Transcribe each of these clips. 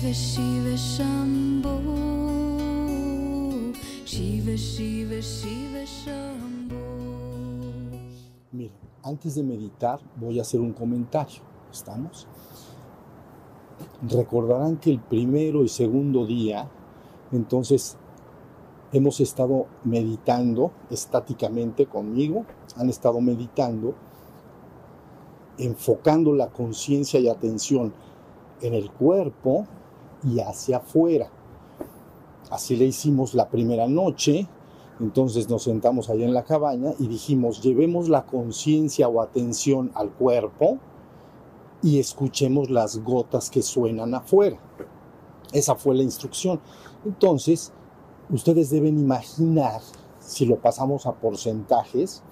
Shiva Shiva Shambho Shiva Shiva Shiva Shambho Miren, antes de meditar voy a hacer un comentario. ¿Estamos? Recordarán que el primero y segundo día, entonces hemos estado meditando estáticamente conmigo, han estado meditando, enfocando la conciencia y atención en el cuerpo y hacia afuera. Así le hicimos la primera noche, entonces nos sentamos allá en la cabaña y dijimos, llevemos la conciencia o atención al cuerpo y escuchemos las gotas que suenan afuera. Esa fue la instrucción. Entonces, ustedes deben imaginar, si lo pasamos a porcentajes,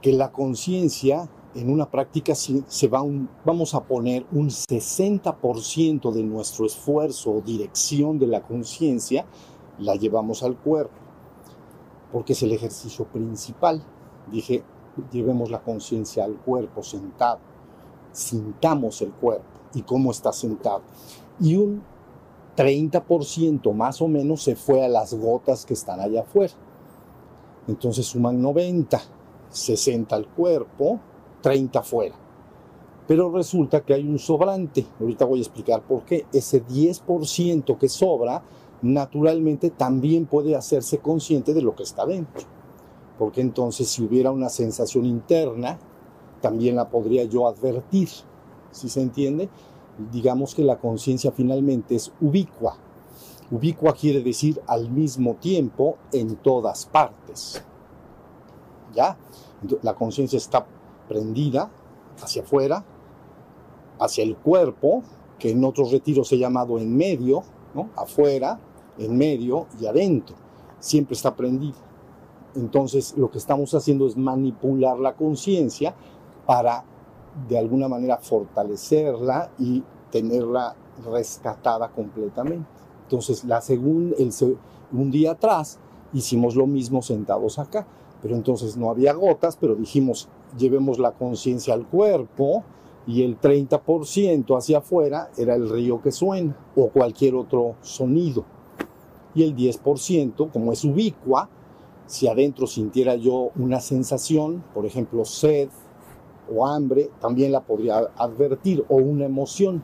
que la conciencia en una práctica se va vamos a poner un 60% de nuestro esfuerzo o dirección de la conciencia la llevamos al cuerpo, porque es el ejercicio principal. Dije, llevemos la conciencia al cuerpo sentado, sintamos el cuerpo y cómo está sentado. Y un 30% más o menos se fue a las gotas que están allá afuera. Entonces suman 90, 60 al cuerpo, 30 fuera. Pero resulta que hay un sobrante. Ahorita voy a explicar por qué. Ese 10% que sobra, naturalmente también puede hacerse consciente de lo que está dentro. Porque entonces si hubiera una sensación interna, también la podría yo advertir. ¿Sí se entiende? Digamos que la conciencia finalmente es ubicua. Ubicua quiere decir al mismo tiempo en todas partes. ¿Ya? La conciencia está prendida hacia afuera, hacia el cuerpo, que en otros retiros he llamado en medio, ¿no? afuera, en medio y adentro. Siempre está prendida. Entonces lo que estamos haciendo es manipular la conciencia para de alguna manera fortalecerla y tenerla rescatada completamente. Entonces, la segunda, el, un día atrás hicimos lo mismo sentados acá, pero entonces no había gotas, pero dijimos, llevemos la conciencia al cuerpo y el 30% hacia afuera era el río que suena o cualquier otro sonido. Y el 10%, como es ubicua, si adentro sintiera yo una sensación, por ejemplo, sed o hambre, también la podría advertir, o una emoción.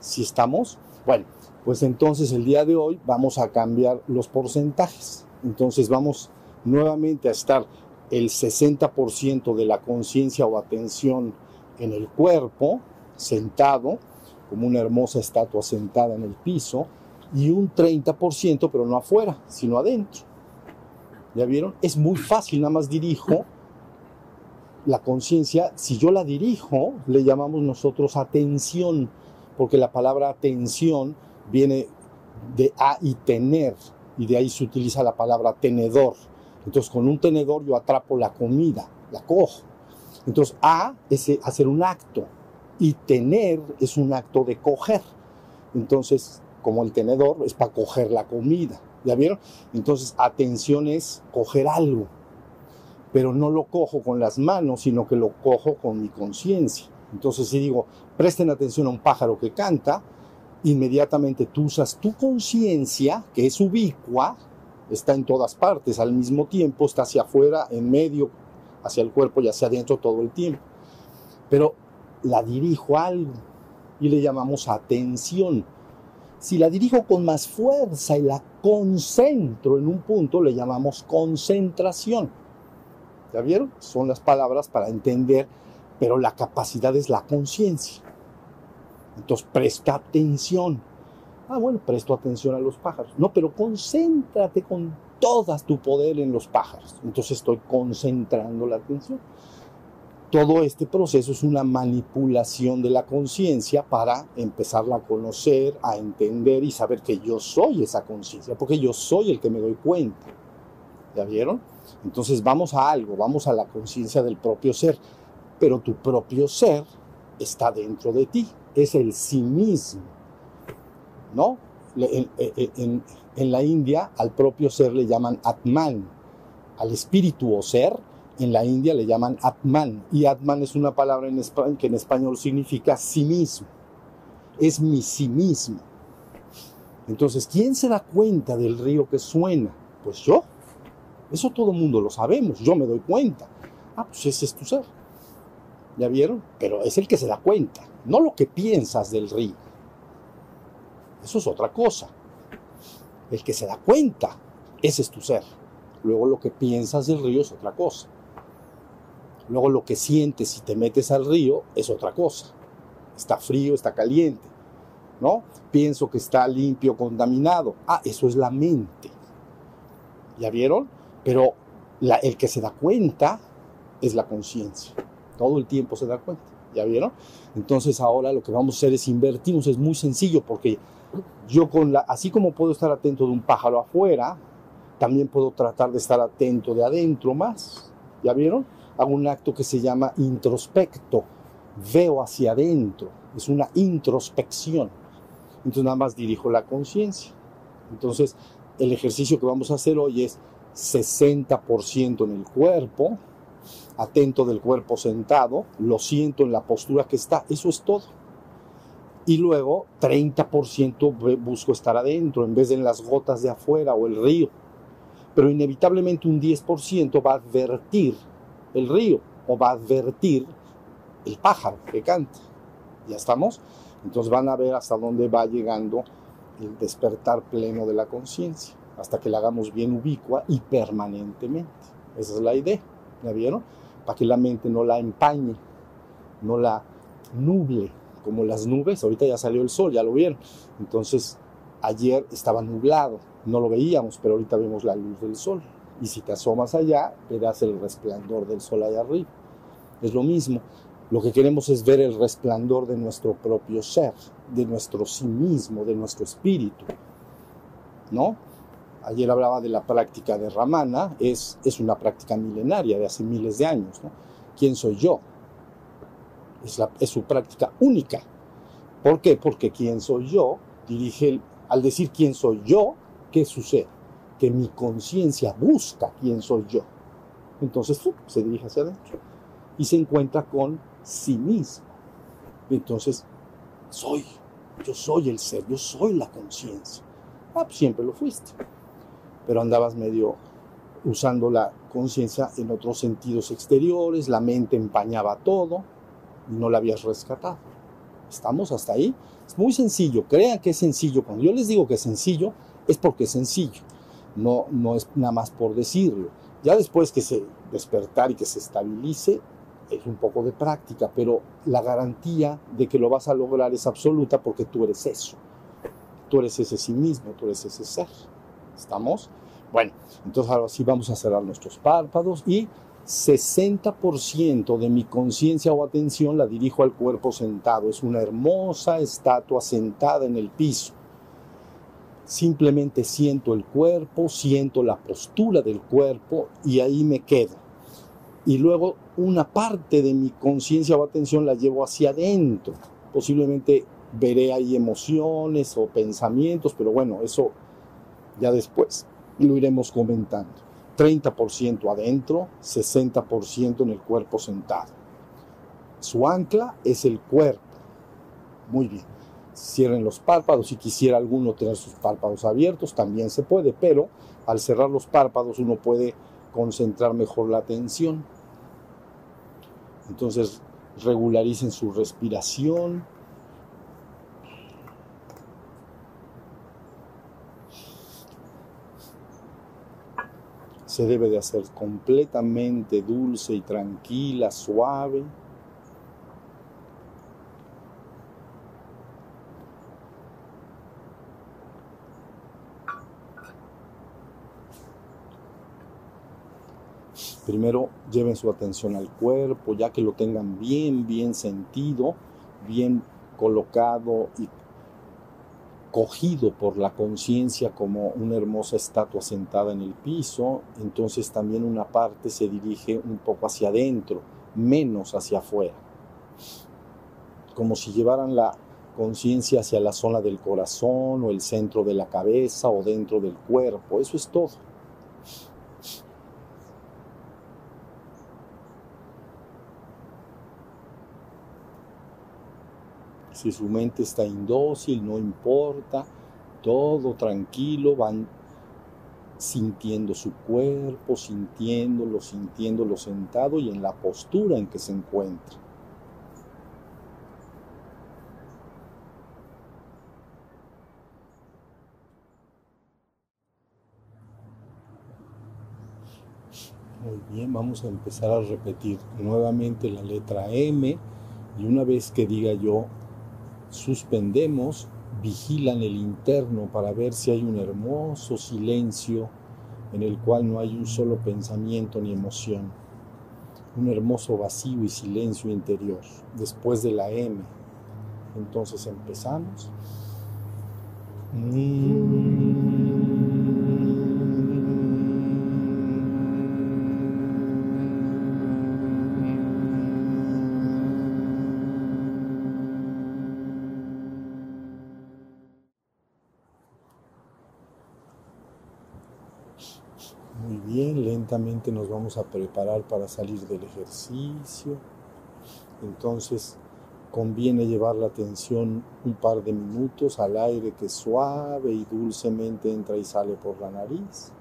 Si estamos, bueno, pues entonces el día de hoy vamos a cambiar los porcentajes. Entonces vamos nuevamente a estar el 60% de la conciencia o atención en el cuerpo, sentado, como una hermosa estatua sentada en el piso, y un 30%, pero no afuera, sino adentro. ¿Ya vieron? Es muy fácil, nada más dirijo la conciencia. Si yo la dirijo, le llamamos nosotros atención, porque la palabra atención viene de a y tener, y de ahí se utiliza la palabra tenedor. Entonces, con un tenedor yo atrapo la comida, la cojo. Entonces, A es hacer un acto y tener es un acto de coger. Entonces, como el tenedor es para coger la comida. ¿Ya vieron? Entonces, atención es coger algo. Pero no lo cojo con las manos, sino que lo cojo con mi conciencia. Entonces, si digo, presten atención a un pájaro que canta, inmediatamente tú usas tu conciencia, que es ubicua, está en todas partes al mismo tiempo, está hacia afuera, en medio, hacia el cuerpo y hacia adentro todo el tiempo. Pero la dirijo a algo y le llamamos atención. Si la dirijo con más fuerza y la concentro en un punto, le llamamos concentración. ¿Ya vieron? Son las palabras para entender, pero la capacidad es la conciencia. Entonces presta atención. Ah, bueno, presto atención a los pájaros. No, pero concéntrate con todas tu poder en los pájaros. Entonces estoy concentrando la atención. Todo este proceso es una manipulación de la conciencia para empezarla a conocer, a entender y saber que yo soy esa conciencia, porque yo soy el que me doy cuenta. ¿Ya vieron? Entonces vamos a algo, vamos a la conciencia del propio ser, pero tu propio ser está dentro de ti, es el sí mismo. ¿No? En, la India al propio ser le llaman Atman, al espíritu o ser en la India le llaman Atman y Atman es una palabra en español, que en español significa sí mismo, es mi sí mismo, Entonces, ¿quién se da cuenta del río que suena? Pues yo. Eso todo el mundo lo sabemos, yo me doy cuenta. Ah, pues ese es tu ser. ¿Ya vieron? Pero es el que se da cuenta, no lo que piensas del río. Eso es otra cosa. El que se da cuenta, ese es tu ser. Luego lo que piensas del río es otra cosa. Luego lo que sientes si te metes al río es otra cosa. Está frío, está caliente. ¿No? Pienso que está limpio, contaminado. Ah, eso es la mente. ¿Ya vieron? Pero el que se da cuenta es la conciencia. Todo el tiempo se da cuenta. ¿Ya vieron? Entonces ahora lo que vamos a hacer es invertirnos. Es muy sencillo porque yo con la, así como puedo estar atento de un pájaro afuera, también puedo tratar de estar atento de adentro más. ¿Ya vieron? Hago un acto que se llama introspecto. Veo hacia adentro. Es una introspección. Entonces nada más dirijo la conciencia. Entonces el ejercicio que vamos a hacer hoy es 60% en el cuerpo, atento del cuerpo sentado, lo siento en la postura que está, eso es todo. Y luego 30% busco estar adentro en vez de en las gotas de afuera o el río. Pero inevitablemente un 10% va a advertir el río o va a advertir el pájaro que canta. ¿Ya estamos? Entonces van a ver hasta dónde va llegando el despertar pleno de la conciencia, hasta que la hagamos bien ubicua y permanentemente. Esa es la idea, ¿ya vieron? Para que la mente no la empañe, no la nuble, como las nubes, ahorita ya salió el sol, ya lo vieron. Entonces, ayer estaba nublado, no lo veíamos, pero ahorita vemos la luz del sol. Y si te asomas allá, verás el resplandor del sol allá arriba. Es lo mismo. Lo que queremos es ver el resplandor de nuestro propio ser, de nuestro sí mismo, de nuestro espíritu. ¿No? Ayer hablaba de la práctica de Ramana, es, es una práctica milenaria de hace miles de años. ¿Quién soy yo? Es, su práctica única. ¿Por qué? Porque quién soy yo dirige, al decir quién soy yo, ¿qué sucede? Que mi conciencia busca quién soy yo. Entonces se dirige hacia adentro y se encuentra con sí mismo. Entonces, soy, yo soy el ser, yo soy la conciencia. Ah, pues siempre lo fuiste. Pero andabas medio usando la conciencia en otros sentidos exteriores, la mente empañaba todo no la habías rescatado. ¿Estamos hasta ahí? Es muy sencillo, crean que es sencillo. Cuando yo les digo que es sencillo, es porque es sencillo. No, no es nada más por decirlo. Ya después que se despertar y que se estabilice, es un poco de práctica, pero la garantía de que lo vas a lograr es absoluta porque tú eres eso. Tú eres ese sí mismo, tú eres ese ser. ¿Estamos? Bueno, entonces ahora sí vamos a cerrar nuestros párpados y 60% de mi conciencia o atención la dirijo al cuerpo sentado. Es una hermosa estatua sentada en el piso. Simplemente siento el cuerpo, siento la postura del cuerpo y ahí me quedo. Y luego una parte de mi conciencia o atención la llevo hacia adentro. Posiblemente veré ahí emociones o pensamientos, pero bueno, eso ya después lo iremos comentando. 30% adentro, 60% en el cuerpo sentado. Su ancla es el cuerpo. Muy bien. Cierren los párpados. Si quisiera alguno tener sus párpados abiertos, también se puede, pero al cerrar los párpados uno puede concentrar mejor la atención. Entonces regularicen su respiración. Se debe de hacer completamente dulce y tranquila, suave. Primero lleven su atención al cuerpo, ya que lo tengan bien, bien sentido, bien colocado y cogido por la conciencia como una hermosa estatua sentada en el piso, entonces también una parte se dirige un poco hacia adentro, menos hacia afuera, como si llevaran la conciencia hacia la zona del corazón o el centro de la cabeza o dentro del cuerpo, eso es todo. Si su mente está indócil, no importa, todo tranquilo, van sintiendo su cuerpo, sintiéndolo, sintiéndolo sentado y en la postura en que se encuentra. Muy bien, vamos a empezar a repetir nuevamente la letra M y una vez que diga yo suspendemos, vigilan el interno para ver si hay un hermoso silencio en el cual no hay un solo pensamiento ni emoción. Un hermoso vacío y silencio interior después de la M. Entonces empezamos. Muy nos vamos a preparar para salir del ejercicio. Entonces conviene llevar la atención un par de minutos al aire que suave y dulcemente entra y sale por la nariz.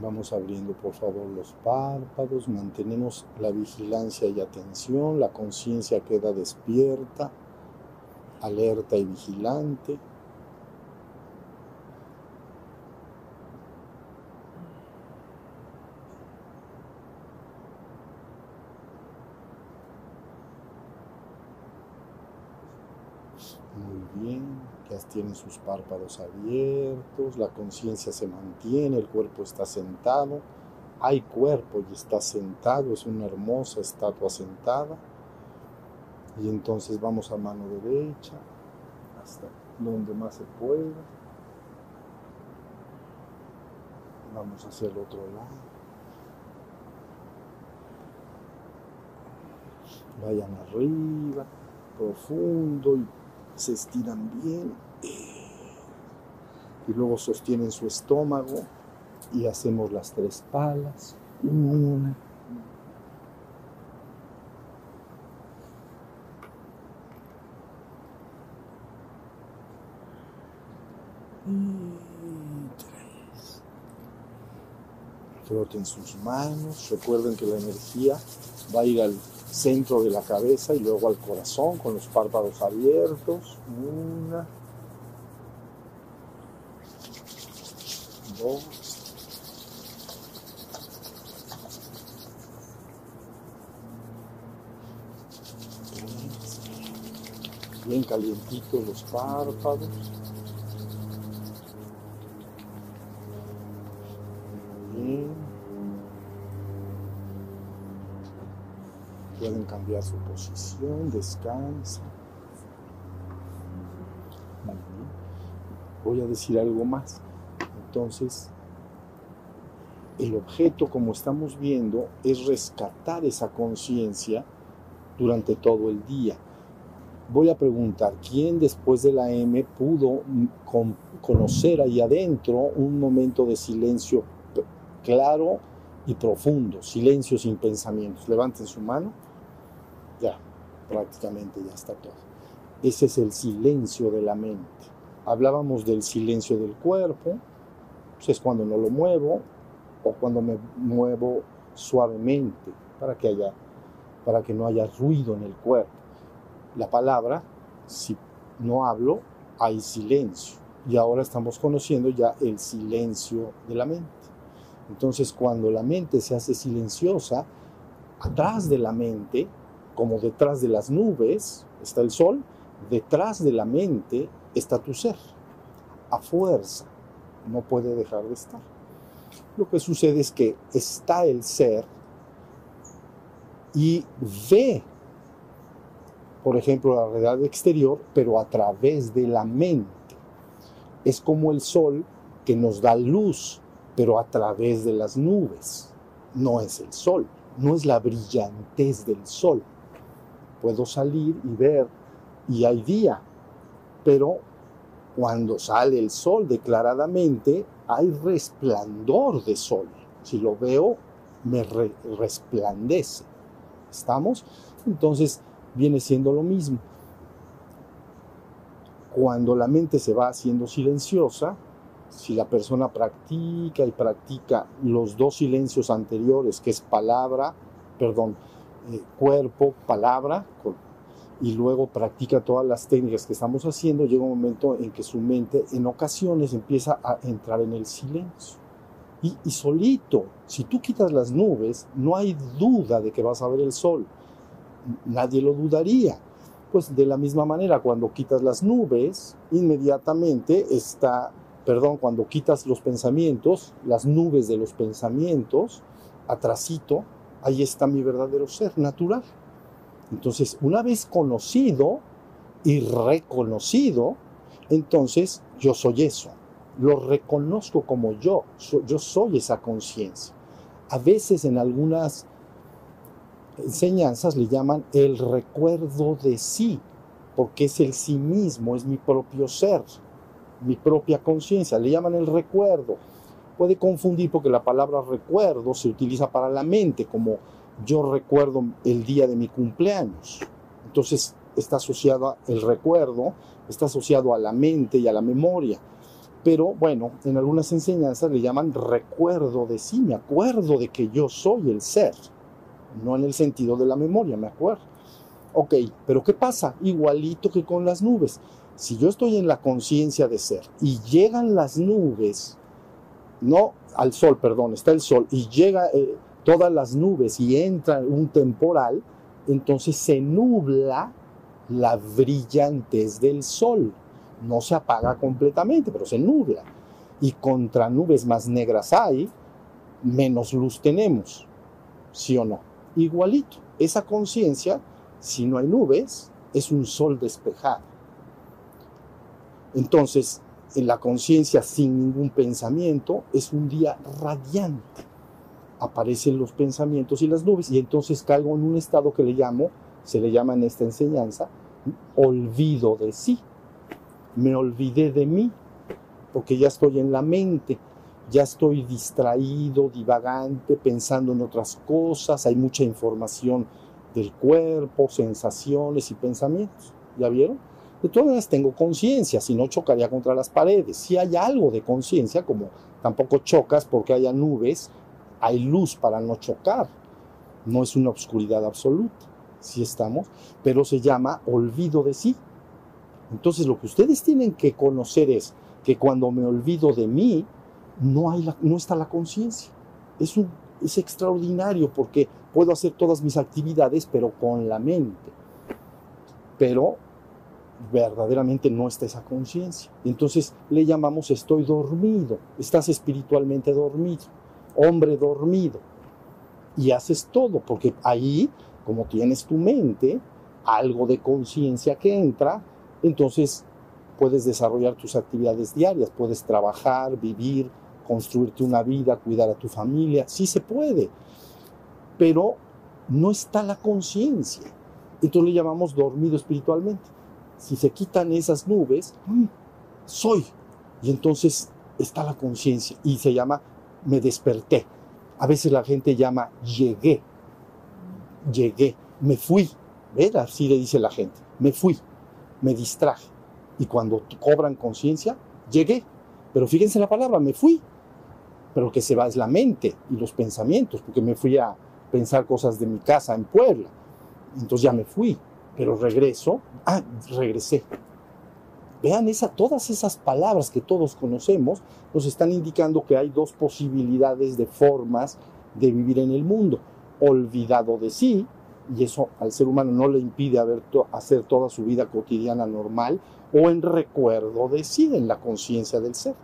Vamos abriendo por favor los párpados, mantenemos la vigilancia y atención, la conciencia queda despierta alerta y vigilante. Muy bien, ya tienen sus párpados abiertos, la conciencia se mantiene, el cuerpo está sentado, hay cuerpo y está sentado, es una hermosa estatua sentada. Y entonces vamos a mano derecha hasta donde más se pueda. Vamos hacia el otro lado. Vayan arriba, profundo y se estiran bien. Y luego sostienen su estómago y hacemos las tres palas. Una, tres. Froten sus manos. Recuerden que la energía va a ir al centro de la cabeza y luego al corazón con los párpados abiertos. Una. Bien calientitos los párpados. Pueden cambiar su posición, descansa. Voy a decir algo más. Entonces, el objeto, como estamos viendo, es rescatar esa conciencia durante todo el día. Voy a preguntar, ¿quién después de la M pudo conocer ahí adentro un momento de silencio claro y profundo, silencio sin pensamientos? Levanten su mano ya, prácticamente ya está todo. Ese es el silencio de la mente. Hablábamos del silencio del cuerpo, pues es cuando no lo muevo o cuando me muevo suavemente para que haya para que no haya ruido en el cuerpo. La palabra, si no hablo, hay silencio. Y ahora estamos conociendo ya el silencio de la mente. Entonces, cuando la mente se hace silenciosa, atrás de la mente como detrás de las nubes está el sol, detrás de la mente está tu ser. A fuerza, no puede dejar de estar. Lo que sucede es que está el ser y ve, por ejemplo, la realidad exterior, pero a través de la mente. Es como el sol que nos da luz, pero a través de las nubes. No es el sol, no es la brillantez del sol puedo salir y ver y hay día, pero cuando sale el sol declaradamente hay resplandor de sol. Si lo veo, me resplandece. ¿Estamos? Entonces, viene siendo lo mismo. Cuando la mente se va haciendo silenciosa, si la persona practica y practica los dos silencios anteriores, que es palabra, perdón, eh, cuerpo, palabra, y luego practica todas las técnicas que estamos haciendo, llega un momento en que su mente en ocasiones empieza a entrar en el silencio. Y, y, solito, si tú quitas las nubes, no hay duda de que vas a ver el sol. Nadie lo dudaría. Pues de la misma manera, cuando quitas las nubes, inmediatamente está, perdón, cuando quitas los pensamientos, las nubes de los pensamientos, atrasito, ahí está mi verdadero ser natural. Entonces, una vez conocido y reconocido, entonces yo soy eso. Lo reconozco como yo. Yo soy esa conciencia. A veces en algunas enseñanzas le llaman el recuerdo de sí, porque es el sí mismo, es mi propio ser, mi propia conciencia. Le llaman el recuerdo. Puede confundir porque la palabra recuerdo se utiliza para la mente como yo recuerdo el día de mi cumpleaños. Entonces está asociado el recuerdo, está asociado a la mente y a la memoria. Pero bueno, en algunas enseñanzas le llaman recuerdo de sí, me acuerdo de que yo soy el ser, no en el sentido de la memoria, me acuerdo. Ok, pero ¿qué pasa? Igualito que con las nubes. Si yo estoy en la conciencia de ser y llegan las nubes, no al sol, perdón, está el sol, y llega... Eh, todas las nubes y entra un temporal, entonces se nubla la brillantez del sol. No se apaga completamente, pero se nubla. Y contra nubes más negras hay, menos luz tenemos. ¿Sí o no? Igualito. Esa conciencia, si no hay nubes, es un sol despejado. Entonces, en la conciencia sin ningún pensamiento, es un día radiante aparecen los pensamientos y las nubes y entonces caigo en un estado que le llamo, se le llama en esta enseñanza, olvido de sí. Me olvidé de mí porque ya estoy en la mente, ya estoy distraído, divagante, pensando en otras cosas, hay mucha información del cuerpo, sensaciones y pensamientos. ¿Ya vieron? De todas maneras tengo conciencia, si no chocaría contra las paredes. Si hay algo de conciencia, como tampoco chocas porque haya nubes, hay luz para no chocar. No es una oscuridad absoluta, si estamos, pero se llama olvido de sí. Entonces lo que ustedes tienen que conocer es que cuando me olvido de mí, no está la conciencia. Es, es extraordinario porque puedo hacer todas mis actividades, pero con la mente. Pero verdaderamente no está esa conciencia. Entonces le llamamos estoy dormido, estás espiritualmente dormido hombre dormido. Y haces todo, porque ahí, como tienes tu mente, algo de conciencia que entra, entonces puedes desarrollar tus actividades diarias, puedes trabajar, vivir, construirte una vida, cuidar a tu familia, sí se puede, pero no está la conciencia. Entonces le llamamos dormido espiritualmente. Si se quitan esas nubes, soy. Y entonces está la conciencia y se llama me desperté. A veces la gente llama llegué, llegué, me fui. ¿Ves? Así le dice la gente, me fui, me distraje. Y cuando cobran conciencia, llegué. Pero fíjense la palabra, me fui. Pero lo que se va es la mente y los pensamientos, porque me fui a pensar cosas de mi casa en Puebla. Entonces ya me fui, pero regreso, ah, regresé. Vean esa, todas esas palabras que todos conocemos nos están indicando que hay dos posibilidades de formas de vivir en el mundo. Olvidado de sí, y eso al ser humano no le impide hacer toda su vida cotidiana normal, o en recuerdo de sí, en la conciencia del ser.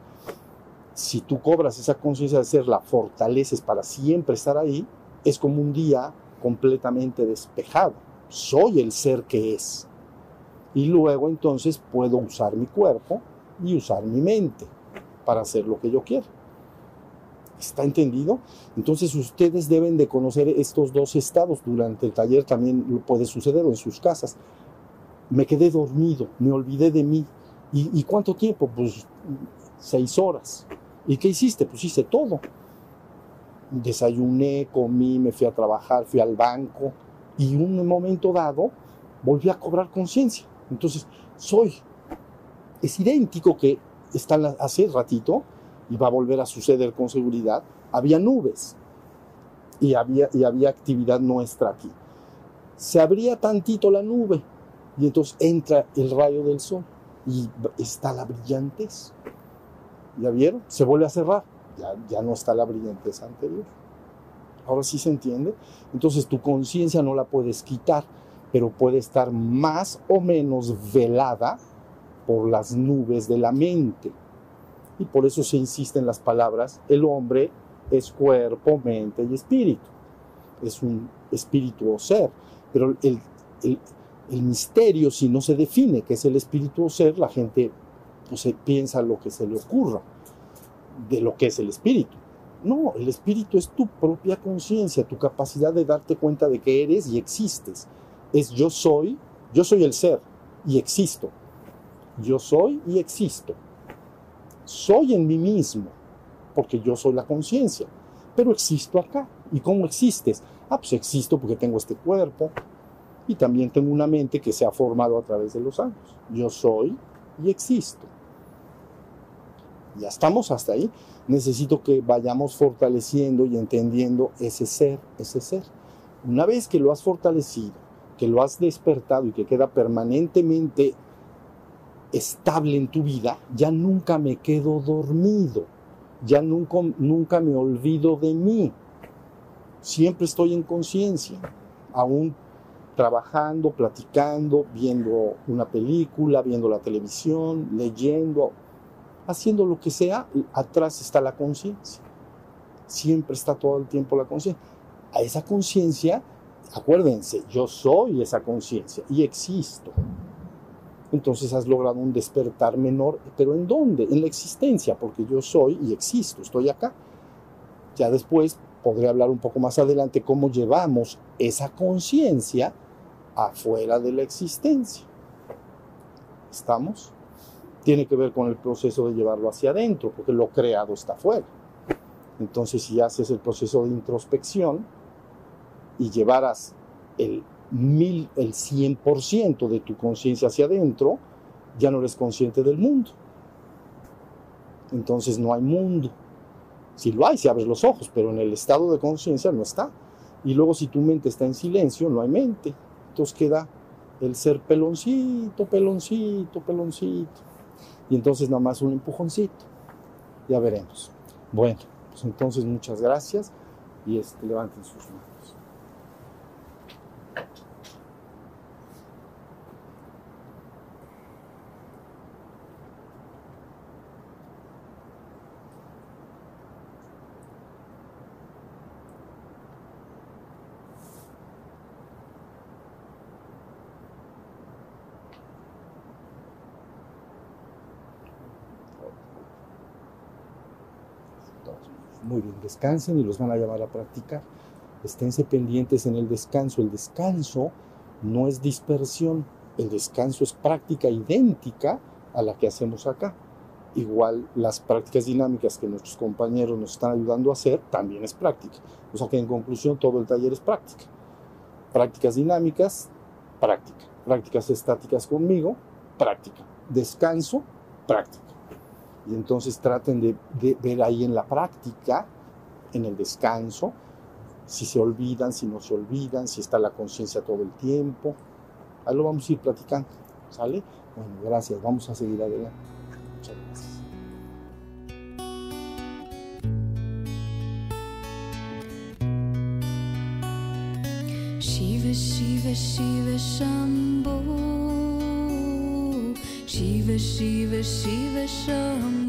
Si tú cobras esa conciencia del ser, la fortaleces para siempre estar ahí, es como un día completamente despejado. Soy el ser que es y luego entonces puedo usar mi cuerpo y usar mi mente para hacer lo que yo quiero. ¿Está entendido? Entonces ustedes deben de conocer estos dos estados. Durante el taller también puede suceder en sus casas. Me quedé dormido, me olvidé de mí. ¿Y, ¿Y, cuánto tiempo? Pues seis horas. ¿Y qué hiciste? Pues hice todo. Desayuné, comí, me fui a trabajar, fui al banco. Y un momento dado volví a cobrar conciencia. Entonces, soy. Es idéntico que está hace ratito, y va a volver a suceder con seguridad, había nubes y había, y había actividad nuestra aquí. Se abría tantito la nube y entonces entra el rayo del sol y está la brillantez. ¿Ya vieron? Se vuelve a cerrar. Ya, ya no está la brillantez anterior. Ahora sí se entiende. Entonces tu conciencia no la puedes quitar, pero puede estar más o menos velada por las nubes de la mente. Y por eso se insiste en las palabras, el hombre es cuerpo, mente y espíritu. Es un espíritu o ser. Pero el, el, misterio, si no se define qué es el espíritu o ser, la gente pues, piensa lo que se le ocurra de lo que es el espíritu. No, el espíritu es tu propia conciencia, tu capacidad de darte cuenta de que eres y existes. Es yo soy, yo soy el ser y existo. Yo soy y existo. Soy en mí mismo, porque yo soy la conciencia, pero existo acá. ¿Y cómo existes? Ah, pues existo porque tengo este cuerpo y también tengo una mente que se ha formado a través de los años. Yo soy y existo. Ya estamos hasta ahí. Necesito que vayamos fortaleciendo y entendiendo ese ser, ese ser. Una vez que lo has fortalecido, que lo has despertado y que queda permanentemente estable en tu vida, ya nunca me quedo dormido, ya nunca, nunca me olvido de mí. Siempre estoy en conciencia, aún trabajando, platicando, viendo una película, viendo la televisión, leyendo, haciendo lo que sea, atrás está la conciencia. Siempre está todo el tiempo la conciencia. A esa conciencia, acuérdense, yo soy esa conciencia y existo entonces has logrado un despertar menor, pero ¿en dónde? En la existencia, porque yo soy y existo, estoy acá. Ya después podré hablar un poco más adelante cómo llevamos esa conciencia afuera de la existencia. ¿Estamos? Tiene que ver con el proceso de llevarlo hacia adentro, porque lo creado está afuera. Entonces, si haces el proceso de introspección y llevaras el mil, el 100% de tu conciencia hacia adentro, ya no eres consciente del mundo. Entonces no hay mundo. Si lo hay, si abres los ojos, pero en el estado de conciencia no está. Y luego si tu mente está en silencio, no hay mente. Entonces queda el ser peloncito, peloncito, peloncito. Y entonces nada más un empujoncito. Ya veremos. Bueno, pues entonces muchas gracias y este, levanten sus manos. Muy bien, descansen y los van a llamar a practicar. Esténse pendientes en el descanso. El descanso no es dispersión, el descanso es práctica idéntica a la que hacemos acá. Igual las prácticas dinámicas que nuestros compañeros nos están ayudando a hacer también es práctica. O sea que en conclusión todo el taller es práctica. Prácticas dinámicas, práctica. Prácticas estáticas conmigo, práctica. Descanso, práctica. Y entonces traten de, ver ahí en la práctica, en el descanso, si se olvidan, si no se olvidan, si está la conciencia todo el tiempo. Ahí lo vamos a ir platicando, ¿sale? Bueno, gracias, vamos a seguir adelante. Muchas gracias. Shiva, Shiva, Shiva, Shambhu. Shiva, Shiva, Shiva, Shambhu.